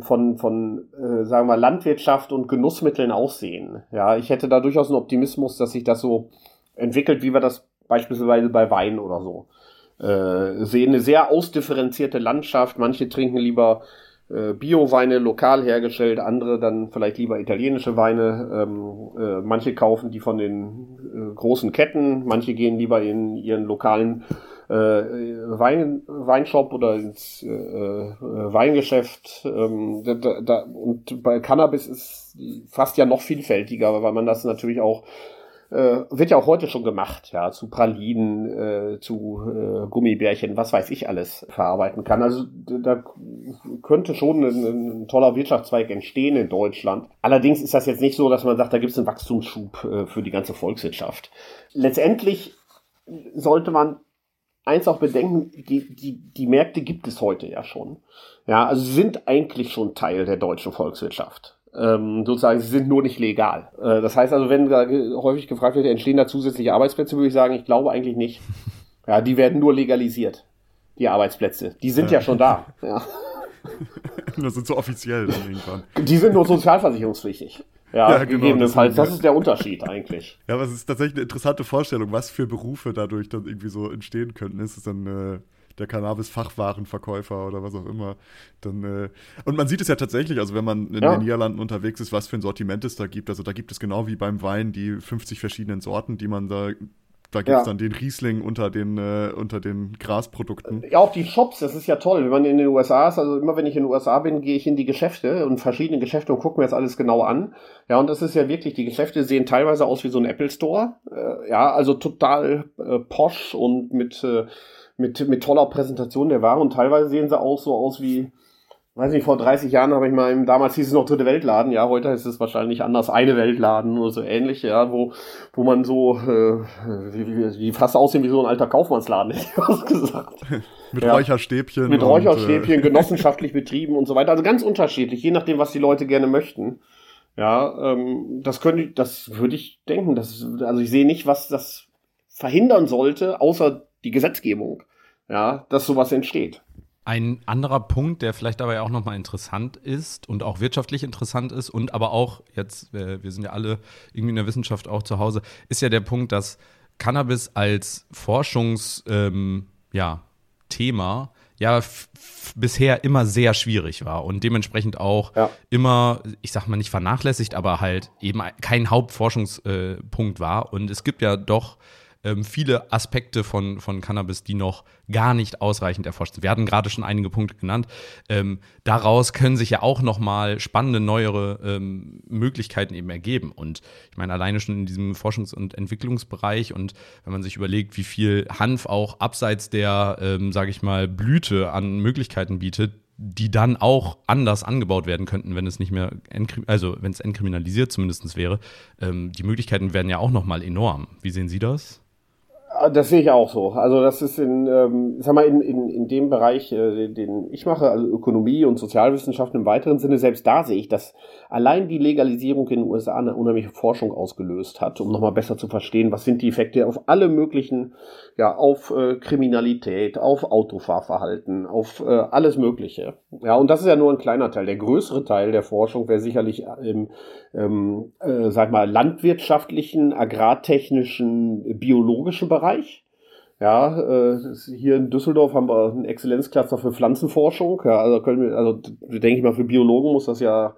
von, von äh, sagen wir, Landwirtschaft und Genussmitteln aussehen. Ja, ich hätte da durchaus einen Optimismus, dass sich das so entwickelt, wie wir das beispielsweise bei Wein oder so äh, sehen eine sehr ausdifferenzierte Landschaft. Manche trinken lieber äh, Bio-Weine lokal hergestellt, andere dann vielleicht lieber italienische Weine. Ähm, äh, manche kaufen die von den äh, großen Ketten, manche gehen lieber in ihren lokalen äh, Wein, Weinshop oder ins äh, äh, Weingeschäft. Ähm, da, da, und bei Cannabis ist fast ja noch vielfältiger, weil man das natürlich auch äh, wird ja auch heute schon gemacht, ja, zu Pralinen, äh, zu äh, Gummibärchen, was weiß ich alles verarbeiten kann. Also da könnte schon ein, ein, toller Wirtschaftszweig entstehen in Deutschland. Allerdings ist das jetzt nicht so, dass man sagt, da gibt es einen Wachstumsschub äh, für die ganze Volkswirtschaft. Letztendlich sollte man eins auch bedenken, die, die, die Märkte gibt es heute ja schon. Ja, also sind eigentlich schon Teil der deutschen Volkswirtschaft ähm, sozusagen, sie sind nur nicht legal. Äh, das heißt also, wenn da häufig gefragt wird, entstehen da zusätzliche Arbeitsplätze, würde ich sagen, ich glaube eigentlich nicht. Ja, die werden nur legalisiert, die Arbeitsplätze. Die sind ja, ja schon da. Ja. Das sind so offiziell dann irgendwann. Die sind nur sozialversicherungspflichtig. Ja, ja genau, gegebenenfalls. Das, das ist der Unterschied eigentlich. Ja, aber es ist tatsächlich eine interessante Vorstellung, was für Berufe dadurch dann irgendwie so entstehen könnten. Ist es dann äh, der Cannabis-Fachwarenverkäufer oder was auch immer. Dann, äh, und man sieht es ja tatsächlich, also wenn man in ja. den Niederlanden unterwegs ist, was für ein Sortiment es da gibt. Also da gibt es genau wie beim Wein die 50 verschiedenen Sorten, die man da da gibt es ja. dann den Riesling unter den, äh, unter den Grasprodukten. Ja, auch die Shops, das ist ja toll. Wenn man in den USA ist, also immer wenn ich in den USA bin, gehe ich in die Geschäfte und verschiedene Geschäfte und gucke mir das alles genau an. Ja, und das ist ja wirklich, die Geschäfte sehen teilweise aus wie so ein Apple Store. Äh, ja, also total äh, posch und mit, äh, mit, mit toller Präsentation der Ware und teilweise sehen sie auch so aus wie, weiß nicht, vor 30 Jahren habe ich mal, im, damals hieß es noch dritte Weltladen, ja, heute ist es wahrscheinlich anders, eine Weltladen oder so ähnlich, ja, wo, wo man so, äh, wie, wie fast aussehen wie so ein alter Kaufmannsladen, hätte ich was gesagt. mit ja. Räucherstäbchen. Mit Räucherstäbchen, äh, genossenschaftlich betrieben und so weiter. Also ganz unterschiedlich, je nachdem, was die Leute gerne möchten. Ja, ähm, das könnte ich, das würde ich denken. Das, also ich sehe nicht, was das verhindern sollte, außer die Gesetzgebung, ja, dass sowas entsteht. Ein anderer Punkt, der vielleicht ja auch nochmal interessant ist und auch wirtschaftlich interessant ist und aber auch jetzt, äh, wir sind ja alle irgendwie in der Wissenschaft auch zu Hause, ist ja der Punkt, dass Cannabis als Forschungsthema ähm, ja, ja bisher immer sehr schwierig war und dementsprechend auch ja. immer, ich sag mal nicht vernachlässigt, aber halt eben kein Hauptforschungspunkt äh, war. Und es gibt ja doch ähm, viele Aspekte von, von Cannabis, die noch gar nicht ausreichend erforscht sind. Wir hatten gerade schon einige Punkte genannt. Ähm, daraus können sich ja auch noch mal spannende, neuere ähm, Möglichkeiten eben ergeben. Und ich meine, alleine schon in diesem Forschungs- und Entwicklungsbereich und wenn man sich überlegt, wie viel Hanf auch abseits der, ähm, sage ich mal, Blüte an Möglichkeiten bietet, die dann auch anders angebaut werden könnten, wenn es nicht mehr, also wenn es entkriminalisiert zumindest wäre. Ähm, die Möglichkeiten werden ja auch noch mal enorm. Wie sehen Sie das? Ah, das sehe ich auch so. Also das ist in, ähm, sag mal, in, in, in dem Bereich, äh, den ich mache, also Ökonomie und Sozialwissenschaften im weiteren Sinne, selbst da sehe ich, dass allein die Legalisierung in den USA eine unheimliche Forschung ausgelöst hat, um nochmal besser zu verstehen, was sind die Effekte auf alle möglichen, ja, auf äh, Kriminalität, auf Autofahrverhalten, auf äh, alles Mögliche. Ja, und das ist ja nur ein kleiner Teil. Der größere Teil der Forschung wäre sicherlich im, ähm, äh, sag mal, landwirtschaftlichen, agrartechnischen, biologischen Bereich Bereich. Ja, äh, hier in Düsseldorf haben wir einen Exzellenzcluster für Pflanzenforschung. Ja, also können wir, also denke ich mal, für Biologen muss das ja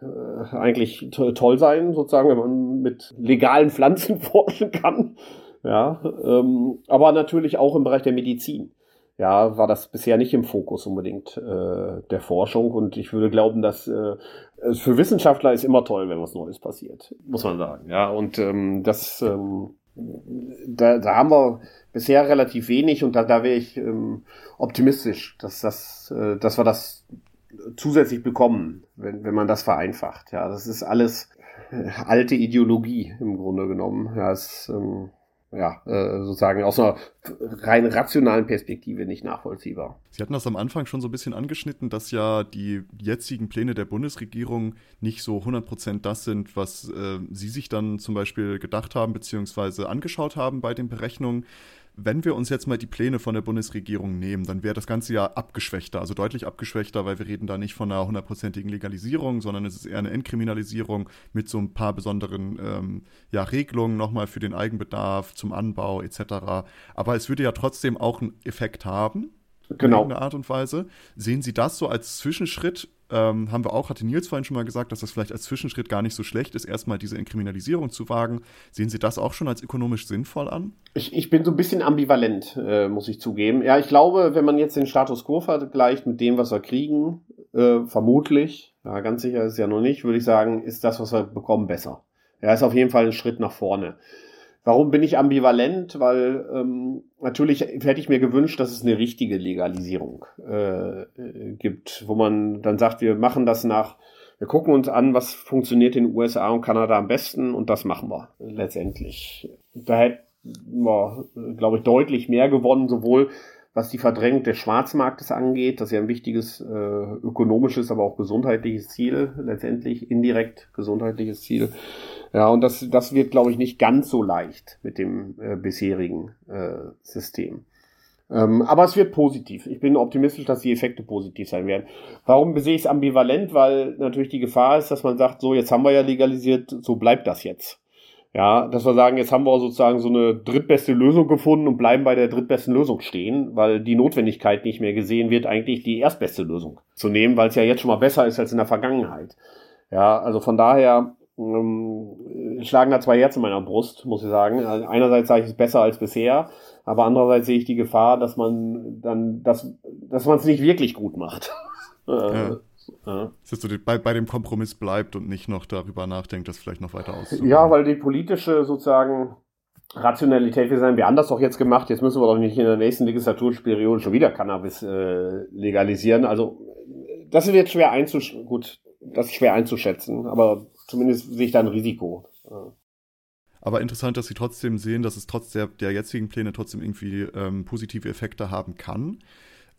äh, eigentlich toll sein, sozusagen, wenn man mit legalen Pflanzen forschen kann. Ja, ähm, aber natürlich auch im Bereich der Medizin. Ja, war das bisher nicht im Fokus unbedingt äh, der Forschung und ich würde glauben, dass äh, es für Wissenschaftler ist immer toll, wenn was Neues passiert, muss man sagen. Ja, und ähm, das ähm, da, da haben wir bisher relativ wenig und da, da wäre ich ähm, optimistisch, dass, das, äh, dass wir das zusätzlich bekommen, wenn, wenn man das vereinfacht. Ja, das ist alles äh, alte Ideologie im Grunde genommen. Ja, es, ähm, ja, äh, sozusagen aus einer rein rationalen Perspektive nicht nachvollziehbar. Sie hatten das am Anfang schon so ein bisschen angeschnitten, dass ja die jetzigen Pläne der Bundesregierung nicht so 100% das sind, was äh, Sie sich dann zum Beispiel gedacht haben bzw. angeschaut haben bei den Berechnungen wenn wir uns jetzt mal die Pläne von der Bundesregierung nehmen, dann wäre das Ganze ja abgeschwächter, also deutlich abgeschwächter, weil wir reden da nicht von einer hundertprozentigen Legalisierung, sondern es ist eher eine Entkriminalisierung mit so ein paar besonderen ähm, ja, Regelungen nochmal für den Eigenbedarf, zum Anbau etc. Aber es würde ja trotzdem auch einen Effekt haben. Genau. In irgendeiner Art und Weise. Sehen Sie das so als Zwischenschritt ähm, haben wir auch, hatte Nils vorhin schon mal gesagt, dass das vielleicht als Zwischenschritt gar nicht so schlecht ist, erstmal diese Entkriminalisierung zu wagen. Sehen Sie das auch schon als ökonomisch sinnvoll an? Ich, ich bin so ein bisschen ambivalent, äh, muss ich zugeben. Ja, ich glaube, wenn man jetzt den Status quo vergleicht mit dem, was wir kriegen, äh, vermutlich, ja, ganz sicher ist es ja noch nicht, würde ich sagen, ist das, was wir bekommen, besser. Ja, ist auf jeden Fall ein Schritt nach vorne. Warum bin ich ambivalent? Weil ähm, natürlich hätte ich mir gewünscht, dass es eine richtige Legalisierung äh, gibt, wo man dann sagt, wir machen das nach, wir gucken uns an, was funktioniert in den USA und Kanada am besten und das machen wir letztendlich. Da hätte wir, glaube ich, deutlich mehr gewonnen, sowohl was die Verdrängung des Schwarzmarktes angeht, das ist ja ein wichtiges äh, ökonomisches, aber auch gesundheitliches Ziel, letztendlich indirekt gesundheitliches Ziel. Ja, und das, das wird, glaube ich, nicht ganz so leicht mit dem äh, bisherigen äh, System. Ähm, aber es wird positiv. Ich bin optimistisch, dass die Effekte positiv sein werden. Warum sehe ich es ambivalent? Weil natürlich die Gefahr ist, dass man sagt, so, jetzt haben wir ja legalisiert, so bleibt das jetzt. Ja, dass wir sagen, jetzt haben wir sozusagen so eine drittbeste Lösung gefunden und bleiben bei der drittbesten Lösung stehen, weil die Notwendigkeit nicht mehr gesehen wird, eigentlich die erstbeste Lösung zu nehmen, weil es ja jetzt schon mal besser ist als in der Vergangenheit. Ja, also von daher ähm, schlagen da zwei Herzen in meiner Brust, muss ich sagen. Also einerseits sage ich es besser als bisher, aber andererseits sehe ich die Gefahr, dass man dann, dass, dass man es nicht wirklich gut macht. ja. Ja. Dass du bei, bei dem Kompromiss bleibt und nicht noch darüber nachdenkt, das vielleicht noch weiter auszubauen. Ja, weil die politische sozusagen Rationalität, wir sagen, wir haben das doch jetzt gemacht, jetzt müssen wir doch nicht in der nächsten Legislaturperiode schon wieder Cannabis äh, legalisieren. Also das wird schwer einzuschätzen, gut, das ist schwer einzuschätzen, aber zumindest sehe ich da ein Risiko. Aber interessant, dass Sie trotzdem sehen, dass es trotz der, der jetzigen Pläne trotzdem irgendwie ähm, positive Effekte haben kann.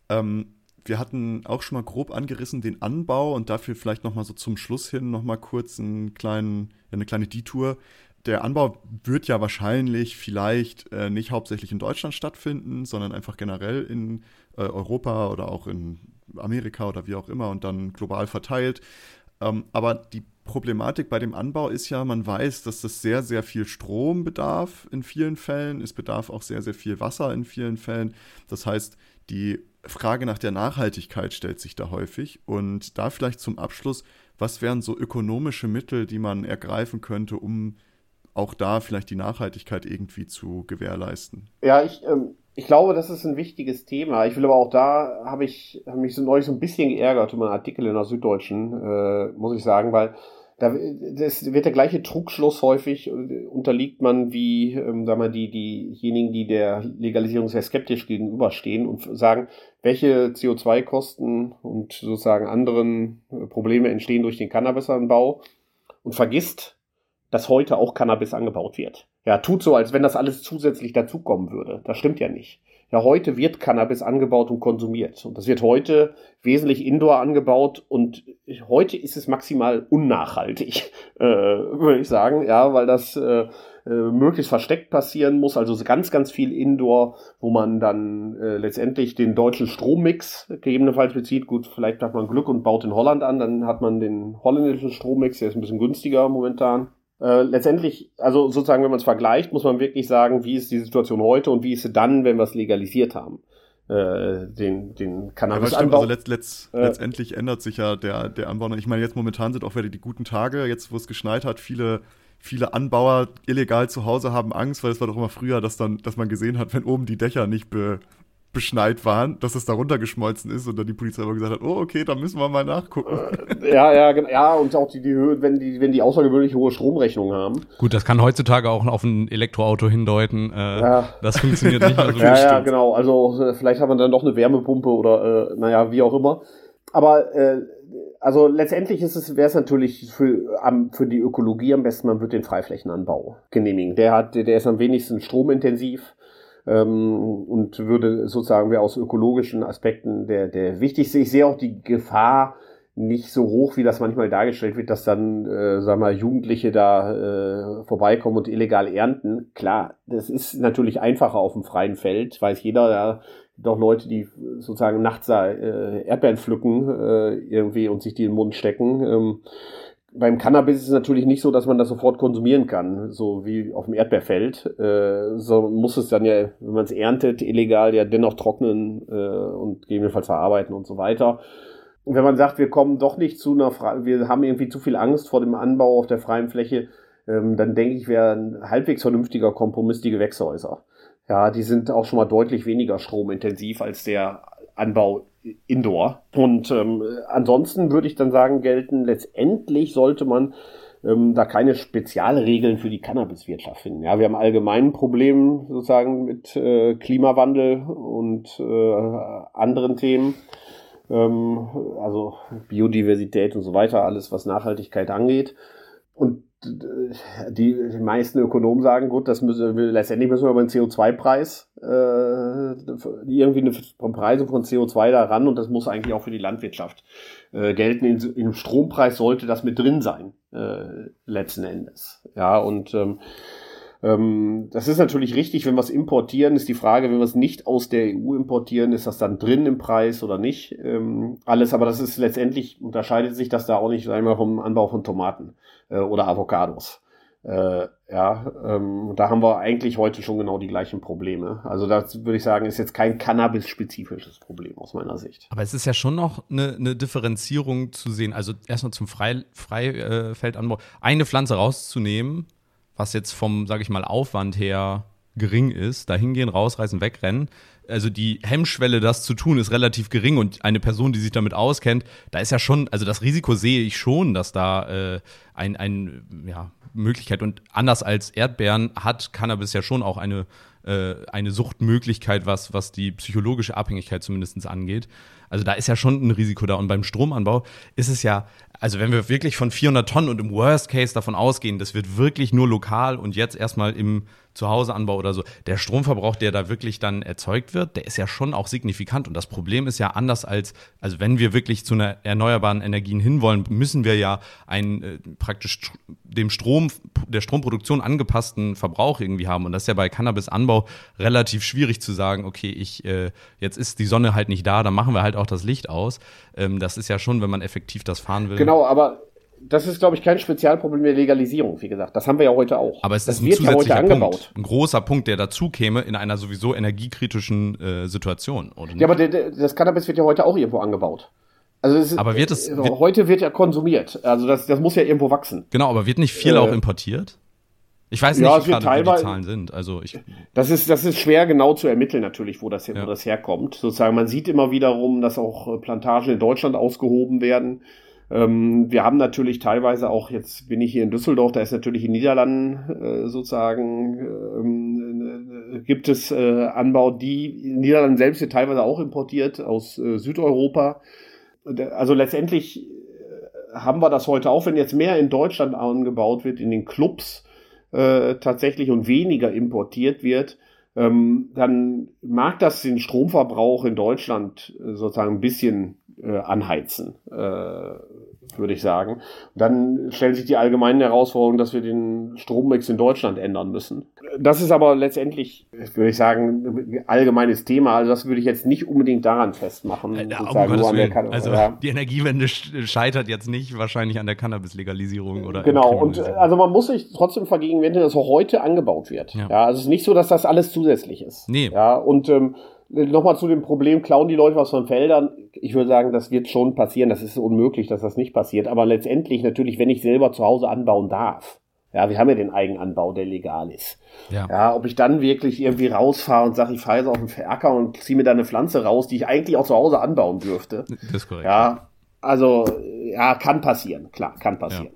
Ähm, wir hatten auch schon mal grob angerissen den Anbau und dafür vielleicht noch mal so zum Schluss hin noch mal kurz einen kleinen, eine kleine Detour. Der Anbau wird ja wahrscheinlich vielleicht äh, nicht hauptsächlich in Deutschland stattfinden, sondern einfach generell in äh, Europa oder auch in Amerika oder wie auch immer und dann global verteilt. Ähm, aber die Problematik bei dem Anbau ist ja, man weiß, dass das sehr, sehr viel Strom bedarf in vielen Fällen. Es bedarf auch sehr, sehr viel Wasser in vielen Fällen. Das heißt, die Frage nach der Nachhaltigkeit stellt sich da häufig. Und da vielleicht zum Abschluss, was wären so ökonomische Mittel, die man ergreifen könnte, um auch da vielleicht die Nachhaltigkeit irgendwie zu gewährleisten? Ja, ich, ähm, ich glaube, das ist ein wichtiges Thema. Ich will aber auch da, habe ich hab mich so neulich so ein bisschen geärgert über einen Artikel in der Süddeutschen, äh, muss ich sagen, weil da das wird der gleiche Trugschluss häufig, äh, unterliegt man wie, ähm, sagen wir, die, diejenigen, die der Legalisierung sehr skeptisch gegenüberstehen und sagen, welche CO2-Kosten und sozusagen anderen äh, Probleme entstehen durch den Cannabisanbau und vergisst, dass heute auch Cannabis angebaut wird. Ja, tut so, als wenn das alles zusätzlich dazukommen würde. Das stimmt ja nicht. Ja, heute wird Cannabis angebaut und konsumiert. Und das wird heute wesentlich indoor angebaut und heute ist es maximal unnachhaltig, äh, würde ich sagen. Ja, weil das äh, äh, möglichst versteckt passieren muss. Also ganz, ganz viel Indoor, wo man dann äh, letztendlich den deutschen Strommix gegebenenfalls bezieht. Gut, vielleicht hat man Glück und baut in Holland an, dann hat man den holländischen Strommix, der ist ein bisschen günstiger momentan. Äh, letztendlich, also sozusagen, wenn man es vergleicht, muss man wirklich sagen, wie ist die Situation heute und wie ist sie dann, wenn wir es legalisiert haben. Äh, den, den Cannabis-Anbau. Ja, also letzt, letzt, äh, letztendlich ändert sich ja der, der Anbau. Ich meine, jetzt momentan sind auch wieder die guten Tage, jetzt wo es geschneit hat, viele viele Anbauer illegal zu Hause haben Angst, weil es war doch immer früher, dass dann, dass man gesehen hat, wenn oben die Dächer nicht be, beschneit waren, dass es da runtergeschmolzen ist und dann die Polizei aber gesagt hat, oh, okay, da müssen wir mal nachgucken. Äh, ja, ja, ja, und auch die, die Höhe, wenn die, wenn die außergewöhnlich hohe Stromrechnungen haben. Gut, das kann heutzutage auch auf ein Elektroauto hindeuten. Äh, ja. Das funktioniert nicht mehr so Ja, ja, genau. Also äh, vielleicht hat man dann doch eine Wärmepumpe oder äh, naja, wie auch immer. Aber äh, also letztendlich ist es, wäre es natürlich für, am, für die Ökologie am besten, man wird den Freiflächenanbau genehmigen. Der hat, der ist am wenigsten stromintensiv ähm, und würde sozusagen wäre aus ökologischen Aspekten der, der wichtigste. Ich sehe auch die Gefahr nicht so hoch, wie das manchmal dargestellt wird, dass dann, äh, sagen wir, Jugendliche da äh, vorbeikommen und illegal ernten. Klar, das ist natürlich einfacher auf dem freien Feld, weiß jeder, da doch Leute, die sozusagen nachts äh, Erdbeeren pflücken äh, irgendwie und sich die in den Mund stecken. Ähm, beim Cannabis ist es natürlich nicht so, dass man das sofort konsumieren kann, so wie auf dem Erdbeerfeld. Äh, so muss es dann ja, wenn man es erntet, illegal ja dennoch trocknen äh, und gegebenenfalls verarbeiten und so weiter. Und wenn man sagt, wir kommen doch nicht zu einer, Fre wir haben irgendwie zu viel Angst vor dem Anbau auf der freien Fläche, ähm, dann denke ich, wäre ein halbwegs vernünftiger Kompromiss die Gewächshäuser. Ja, die sind auch schon mal deutlich weniger stromintensiv als der Anbau Indoor. Und ähm, ansonsten würde ich dann sagen, gelten letztendlich sollte man ähm, da keine Spezialregeln für die Cannabiswirtschaft finden. Ja, wir haben allgemein ein Problem sozusagen mit äh, Klimawandel und äh, anderen Themen. Ähm, also Biodiversität und so weiter, alles was Nachhaltigkeit angeht. Und die, die meisten Ökonomen sagen, gut, das müssen letztendlich müssen wir über den CO2-Preis, äh, irgendwie eine Preise von CO2 da ran und das muss eigentlich auch für die Landwirtschaft äh, gelten. In, Im Strompreis sollte das mit drin sein, äh, letzten Endes. Ja, und ähm, ähm, das ist natürlich richtig, wenn wir es importieren, ist die Frage, wenn wir es nicht aus der EU importieren, ist das dann drin im Preis oder nicht? Ähm, alles, aber das ist letztendlich, unterscheidet sich das da auch nicht einmal vom Anbau von Tomaten äh, oder Avocados. Äh, ja, ähm, da haben wir eigentlich heute schon genau die gleichen Probleme. Also das würde ich sagen, ist jetzt kein Cannabis-spezifisches Problem aus meiner Sicht. Aber es ist ja schon noch eine, eine Differenzierung zu sehen. Also erstmal zum Freifeldanbau. Eine Pflanze rauszunehmen, was jetzt vom, sage ich mal, Aufwand her gering ist, da hingehen, rausreißen, wegrennen. Also die Hemmschwelle, das zu tun, ist relativ gering und eine Person, die sich damit auskennt, da ist ja schon, also das Risiko sehe ich schon, dass da äh, ein, ein, ja, Möglichkeit und anders als Erdbeeren hat Cannabis ja schon auch eine, äh, eine Suchtmöglichkeit, was, was die psychologische Abhängigkeit zumindest angeht. Also da ist ja schon ein Risiko da. Und beim Stromanbau ist es ja, also wenn wir wirklich von 400 Tonnen und im Worst Case davon ausgehen, das wird wirklich nur lokal und jetzt erstmal im Zuhauseanbau oder so, der Stromverbrauch, der da wirklich dann erzeugt wird, der ist ja schon auch signifikant. Und das Problem ist ja anders als, also wenn wir wirklich zu einer erneuerbaren Energien hinwollen, müssen wir ja einen äh, praktisch dem Strom, der Stromproduktion angepassten Verbrauch irgendwie haben. Und das ist ja bei Cannabisanbau relativ schwierig zu sagen, okay, ich, äh, jetzt ist die Sonne halt nicht da, dann machen wir halt auch das Licht aus. Ähm, das ist ja schon, wenn man effektiv das fahren will. Genau, aber das ist, glaube ich, kein Spezialproblem der Legalisierung, wie gesagt. Das haben wir ja heute auch. Aber es das ist ein wird ja heute zusätzlicher angebaut. Punkt, ein großer Punkt, der dazu käme in einer sowieso energiekritischen äh, Situation. Oder nicht? Ja, aber der, der, das Cannabis wird ja heute auch irgendwo angebaut. Also es ist, Aber wird es- äh, wird- heute wird ja konsumiert. Also das, das muss ja irgendwo wachsen. genau, aber wird nicht viel Äh, auch importiert? Ich weiß ja, nicht gerade, wie die Zahlen sind. Also ich, Das ist, das ist schwer genau zu ermitteln natürlich, wo das, Ja. wo das herkommt. Sozusagen, man sieht immer wiederum, dass auch äh, Plantagen in Deutschland ausgehoben werden. Ähm, wir haben natürlich teilweise auch, jetzt bin ich hier in Düsseldorf, da ist natürlich in Niederlanden äh, sozusagen, ähm, äh, gibt es äh, Anbau, die in Niederlanden selbst wird teilweise auch importiert aus äh, Südeuropa. Also letztendlich äh, haben wir das heute auch, wenn jetzt mehr in Deutschland angebaut wird, in den Clubs äh, tatsächlich und weniger importiert wird, ähm, dann mag das den Stromverbrauch in Deutschland äh, sozusagen ein bisschen äh, anheizen, würde ich sagen. Dann stellt sich die allgemeine Herausforderung, dass wir den Strommix in Deutschland ändern müssen. Das ist aber letztendlich, würde ich sagen, ein allgemeines Thema. Also das würde ich jetzt nicht unbedingt daran festmachen. äh, um Also ja. die Energiewende sch- scheitert jetzt nicht wahrscheinlich an der Cannabis-Legalisierung oder Genau, und also man muss sich trotzdem vergegenwärtigen, dass auch heute angebaut wird. Ja. Ja. also es ist nicht so, dass das alles zusätzlich ist. Nee. Ja, und ähm, nochmal zu dem Problem, klauen die Leute was von Feldern? Ich würde sagen, das wird schon passieren. Das ist unmöglich, dass das nicht passiert. Aber letztendlich natürlich, wenn ich selber zu Hause anbauen darf. Ja, wir haben ja den Eigenanbau, der legal ist. ja. Ja, ob ich dann wirklich irgendwie rausfahre und sage, ich fahre jetzt auf den Acker und ziehe mir da eine Pflanze raus, die ich eigentlich auch zu Hause anbauen dürfte. das ist korrekt. Ja, also, ja, kann passieren. Klar, kann passieren. Ja,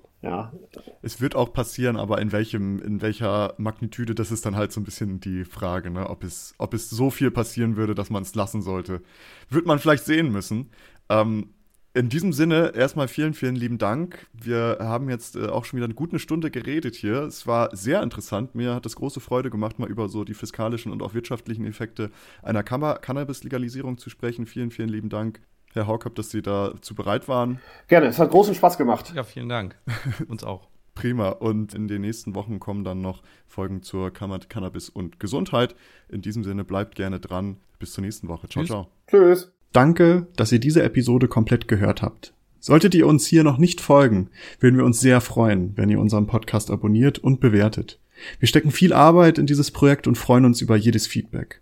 Es wird auch passieren, aber in welchem, in welcher Magnitude, das ist dann halt so ein bisschen die Frage, ne? ob, es, ob es so viel passieren würde, dass man es lassen sollte. Wird man vielleicht sehen müssen. Ähm, in diesem Sinne erstmal vielen, vielen lieben Dank. Wir haben jetzt äh, auch schon wieder eine gute Stunde geredet hier. Es war sehr interessant. Mir hat es große Freude gemacht, mal über so die fiskalischen und auch wirtschaftlichen Effekte einer Cannabis-Legalisierung zu sprechen. Vielen, vielen lieben Dank, Herr Haukapp, dass Sie dazu bereit waren. gerne. Es hat großen Spaß gemacht. Ja, vielen Dank. Uns auch. Prima. Und in den nächsten Wochen kommen dann noch Folgen zur Kammer Cannabis und Gesundheit. In diesem Sinne bleibt gerne dran. Bis zur nächsten Woche. Ciao, Tschüss. ciao. Tschüss. Danke, dass ihr diese Episode komplett gehört habt. Solltet ihr uns hier noch nicht folgen, würden wir uns sehr freuen, wenn ihr unseren Podcast abonniert und bewertet. Wir stecken viel Arbeit in dieses Projekt und freuen uns über jedes Feedback.